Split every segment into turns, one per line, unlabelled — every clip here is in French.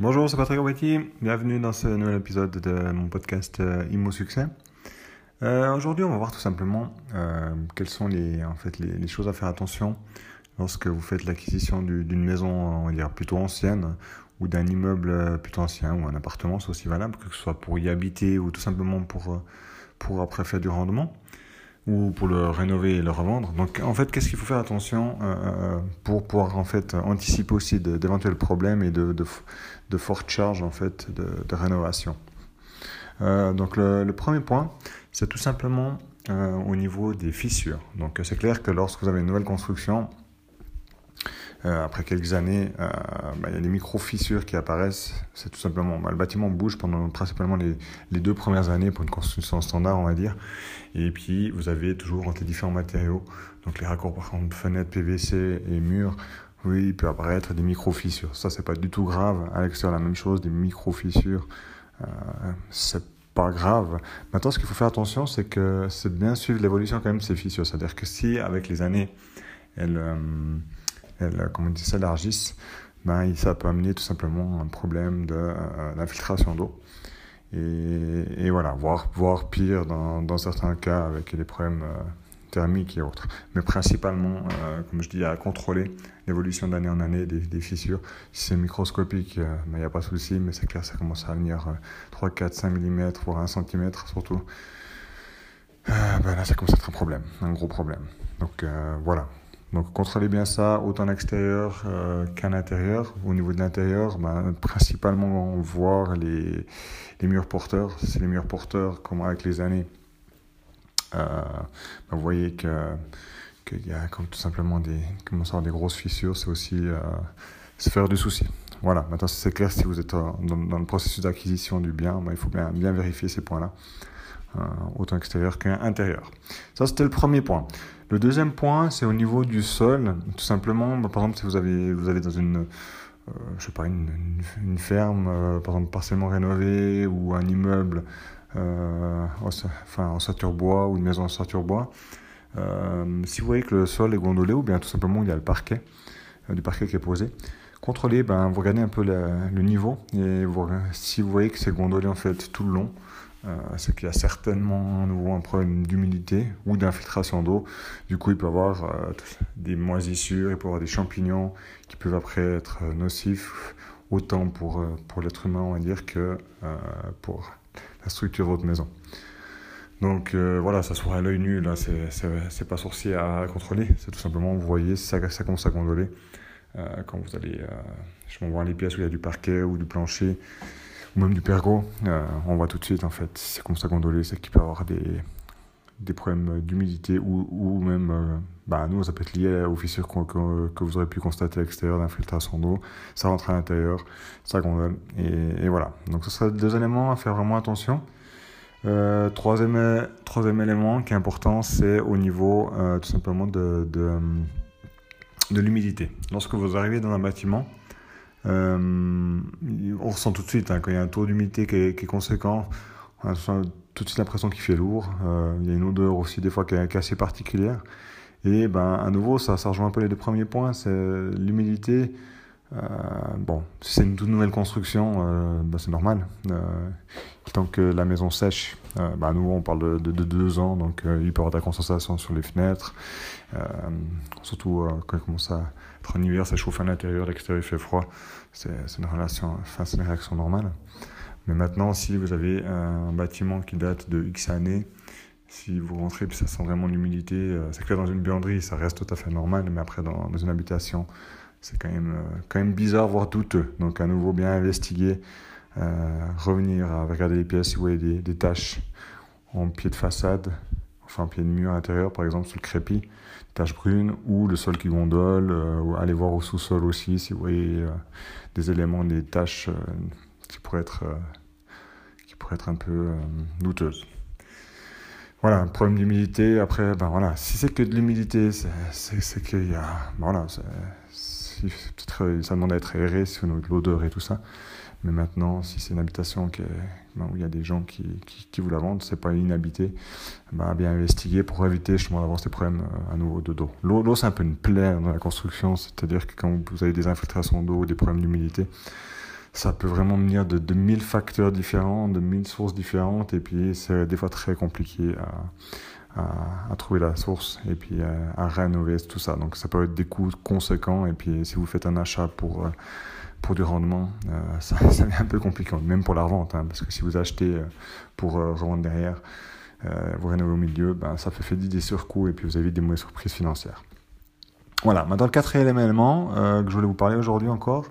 Bonjour, c'est Patrick Robetti. Bienvenue dans ce nouvel épisode de mon podcast euh, Immo Succès. Euh, Aujourd'hui, on va voir tout simplement euh, quelles sont les, en fait, les, choses à faire attention lorsque vous faites l'acquisition d'une maison, on va dire, plutôt ancienne ou d'un immeuble plutôt ancien ou un appartement, c'est aussi valable, que ce soit pour y habiter ou tout simplement pour, pour après faire du rendement ou pour le rénover et le revendre. Donc en fait, qu'est-ce qu'il faut faire attention euh, euh, pour pouvoir en fait anticiper aussi d'éventuels problèmes et de, de, fortes charges en fait de, rénovation. Euh, donc le, premier point, c'est tout simplement au niveau des fissures. Donc c'est clair que lorsque vous avez une nouvelle construction, euh, après quelques années, euh, bah, il y a des micro-fissures qui apparaissent. C'est tout simplement, bah, le bâtiment bouge pendant principalement les, les, deux premières années pour une construction standard, on va dire. Et puis, vous avez toujours entre différents matériaux, donc les raccords par exemple fenêtres, PVC et murs. Oui, il peut apparaître des micro-fissures. Ça, c'est pas du tout grave. À l'extérieur, la même chose, des micro-fissures. Euh, c'est pas grave. Maintenant, ce qu'il faut faire attention, c'est que c'est bien suivre l'évolution quand même de ces fissures. C'est-à-dire que si, avec les années, elles, euh, elles, comme on dit, s'élargissent, ben, ça peut amener tout simplement un problème d'infiltration d'eau. Et, voilà, voire, voire pire dans, certains cas avec des problèmes euh, thermiques et autres. Mais principalement, euh, comme je dis, à contrôler l'évolution d'année en année des, des fissures. Si c'est microscopique, il euh, n'y ben, a pas de souci, mais c'est clair, ça commence à venir 3, 4, 5 mm, voire 1 cm surtout. Ben là, ça commence à être un problème, un gros problème. Donc voilà, donc contrôlez bien ça, autant à l'extérieur euh, qu'à l'intérieur. Au niveau de l'intérieur, ben, principalement voir les, les murs porteurs. C'est les murs porteurs, comme avec les années, euh, ben, vous voyez que qu'il y a comme tout simplement des, des grosses fissures, c'est aussi euh, se faire du souci. Voilà, maintenant c'est clair, si vous êtes dans, dans le processus d'acquisition du bien, ben, il faut bien, bien vérifier ces points-là, euh, autant extérieur qu'intérieur. Ça, c'était le premier point. Le deuxième point, c'est au niveau du sol. Tout simplement, bah, par exemple, si vous avez, vous allez dans une, euh, je sais pas, une, ferme, euh, par exemple, partiellement rénovée, ou un immeuble, euh, en, enfin, en sature bois, ou une maison en sature bois, euh, si vous voyez que le sol est gondolé, ou bien tout simplement il y a le parquet, euh, du parquet qui est posé, contrôlez, ben, vous regardez un peu le niveau, et si vous voyez que c'est gondolé en fait tout le long, euh, c'est qu'il y a certainement à nouveau un problème d'humidité ou d'infiltration d'eau. Du coup, il peut y avoir euh, des moisissures, il peut y avoir des champignons qui peuvent après être nocifs, autant pour, euh, pour l'être humain, on va dire, que euh, pour la structure de votre maison. Donc euh, voilà, ça se voit à l'œil nu, là, c'est pas sorcier à contrôler, c'est tout simplement, vous voyez, ça, ça commence à gondoler. quand vous allez, je m'envoie les pièces où il y a du parquet ou du plancher, ou même du pergo, euh, on voit tout de suite en fait, c'est comme ça gondolé, c'est qu'il peut avoir des, des problèmes d'humidité ou, ou même, euh, bah, nous ça peut être lié aux fissures que, vous aurez pu constater à l'extérieur d'infiltration d'eau, ça rentre à l'intérieur, ça gondole, et, et, voilà. Donc ce serait deux éléments à faire vraiment attention. Euh, troisième, troisième élément qui est important, c'est au niveau euh, tout simplement de, de l'humidité. Lorsque vous arrivez dans un bâtiment, euh, on ressent tout de suite hein, quand il y a un taux d'humidité qui, est conséquent, on a tout de suite l'impression qu'il fait lourd. Euh, il y a une odeur aussi des fois qui est, qui est assez particulière. Et ben à nouveau, ça, ça rejoint un peu les deux premiers points, c'est l'humidité. Euh, bon, si c'est une toute nouvelle construction, euh, ben c'est normal. Euh, tant que la maison sèche, à nouveau on parle de, de, de deux ans, donc il peut y avoir de la condensation sur les fenêtres. surtout quand il commence à être en hiver, ça chauffe à l'intérieur, l'extérieur fait froid. C'est une réaction normale. Mais maintenant, si vous avez un bâtiment qui date de X années, si vous rentrez ça sent vraiment l'humidité, c'est clair dans une buanderie, ça reste tout à fait normal, mais après dans une habitation, c'est quand même, euh, quand même bizarre, voire douteux. Donc à nouveau bien investiguer, euh, revenir regarder les pièces si vous voyez des, des taches en pied de façade, enfin en pied de mur intérieur par exemple sur le crépi, taches brunes ou le sol qui gondole, euh, ou allez voir au sous-sol aussi si vous voyez des éléments, des taches qui pourraient être, qui pourraient être un peu douteuses. Voilà, problème d'humidité. Après, ben voilà, si c'est que de l'humidité, c'est qu'il y a, ben voilà, peut-être ça demande à être aéré, de l'odeur et tout ça. Mais maintenant, si c'est une habitation ben, où il y a des gens qui, qui, vous la vendent, c'est pas inhabité, ben, bien investiguer pour éviter justement d'avoir ces problèmes à nouveau de d'eau. L'eau, c'est un peu une plaie dans la construction, c'est-à-dire que quand vous avez des infiltrations d'eau, des problèmes d'humidité, ça peut vraiment venir de, de 1000 facteurs différents, de 1000 sources différentes, et puis c'est des fois très compliqué à, à, trouver la source et puis à, rénover tout ça. Donc ça peut être des coûts conséquents, et puis si vous faites un achat pour, euh, pour du rendement, euh, ça, ça devient un peu compliqué, même pour la revente, hein, parce que si vous achetez euh, pour revendre derrière, vous rénovez au milieu, ben, ça fait, fait des surcoûts et puis vous avez des mauvaises surprises financières. Voilà, maintenant le quatrième élément que je voulais vous parler aujourd'hui encore,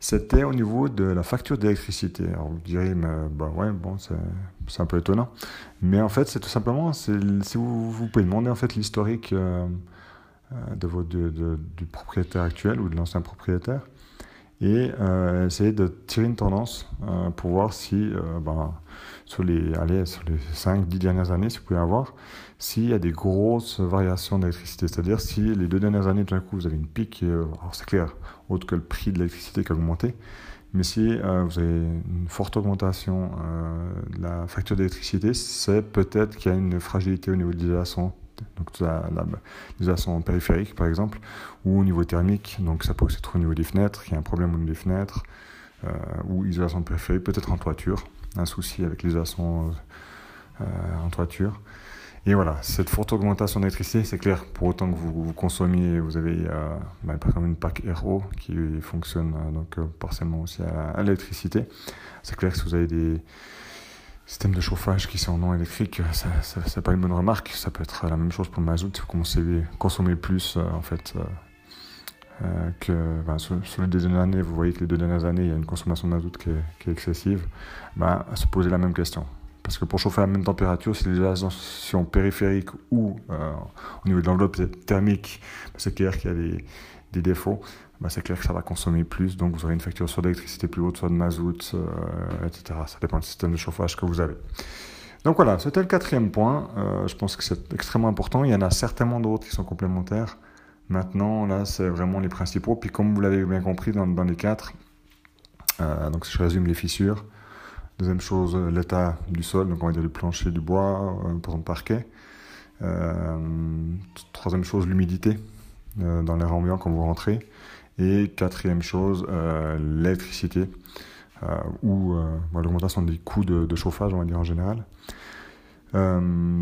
c'était au niveau de la facture d'électricité. Alors vous direz, mais bah ouais, bon, c'est un peu étonnant. Mais en fait, c'est tout simplement, si vous, vous pouvez demander en fait l'historique euh, euh, de de, du propriétaire actuel ou de l'ancien propriétaire et euh, essayer de tirer une tendance pour voir si, ben, sur, les, allez, sur les 5-10 dernières années, si vous pouvez avoir, s'il y a des grosses variations d'électricité. C'est-à-dire si les deux dernières années, tout d'un coup, vous avez une pique, alors c'est clair, autre que le prix de l'électricité qui a augmenté. Mais si euh, vous avez une forte augmentation euh, de la facture d'électricité, c'est peut-être qu'il y a une fragilité au niveau de l'isolation, donc l'isolation périphérique par exemple, ou au niveau thermique. Donc ça peut aussi être au niveau des fenêtres, il y a un problème au niveau des fenêtres, euh, ou isolation périphérique, peut-être en toiture, un souci avec l'isolation en toiture. Et voilà, cette forte augmentation d'électricité, c'est clair, pour autant que vous, vous consommiez, vous avez euh, bah, par exemple une PAC RO qui fonctionne euh, donc euh, partiellement aussi à, l'électricité. C'est clair que si vous avez des systèmes de chauffage qui sont non électriques, ça, ça, c'est pas une bonne remarque. Ça peut être la même chose pour le mazout, consommer plus en fait. que ben, sur, les deux dernières années, vous voyez que les deux dernières années, il y a une consommation de mazout qui est, qui est excessive, ben, se poser la même question. Parce que pour chauffer à la même température, si l'isolation périphérique ou euh, au niveau de l'enveloppe thermique, bah, c'est clair qu'il y a des, défauts. Bah, c'est clair que ça va consommer plus, donc vous aurez une facture soit d'électricité plus haute, soit de mazout, euh, etc. Ça dépend du système de chauffage que vous avez. Donc voilà, c'était le quatrième point. Euh, je pense que c'est extrêmement important. Il y en a certainement d'autres qui sont complémentaires. Maintenant, là, c'est vraiment les principaux. Puis comme vous l'avez bien compris dans, les quatre, donc si je résume les fissures, Deuxième chose, euh, l'état du sol, donc on va dire du plancher, du bois, euh, par exemple parquet. Euh, troisième chose, l'humidité dans l'air ambiant quand vous rentrez. Et quatrième chose, l'électricité ou l'augmentation des coûts de, chauffage, on va dire en général.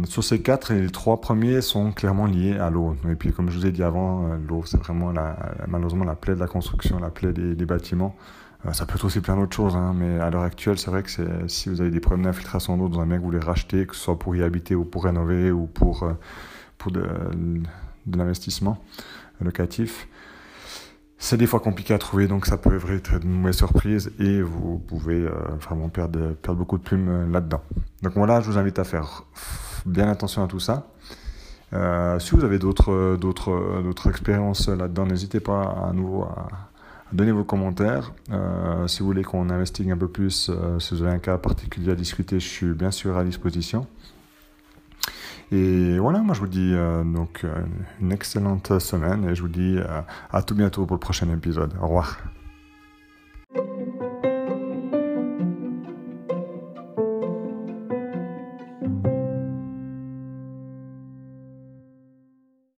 sur ces quatre, les trois premiers sont clairement liés à l'eau. Et puis, comme je vous ai dit avant, l'eau, c'est vraiment la, malheureusement la plaie de la construction, la plaie des bâtiments. Euh, ça peut être aussi plein d'autres choses, hein, mais à l'heure actuelle, c'est vrai que si vous avez des problèmes d'infiltration d'eau dans un bien que vous voulez racheter, que ce soit pour y habiter ou pour rénover ou pour, euh, pour de l'investissement locatif, c'est des fois compliqué à trouver, donc ça peut être une mauvaise surprise et vous pouvez euh, vraiment perdre, perdre beaucoup de plumes là-dedans. Donc voilà, je vous invite à faire bien attention à tout ça. si vous avez d'autres, expériences là-dedans, n'hésitez pas à nouveau à, Donnez vos commentaires. Euh, si vous voulez qu'on investigue un peu plus, euh, si vous avez un cas particulier à discuter, je suis bien sûr à disposition. Et voilà, moi je vous dis euh, donc une excellente semaine et je vous dis à tout bientôt pour le prochain épisode. Au revoir.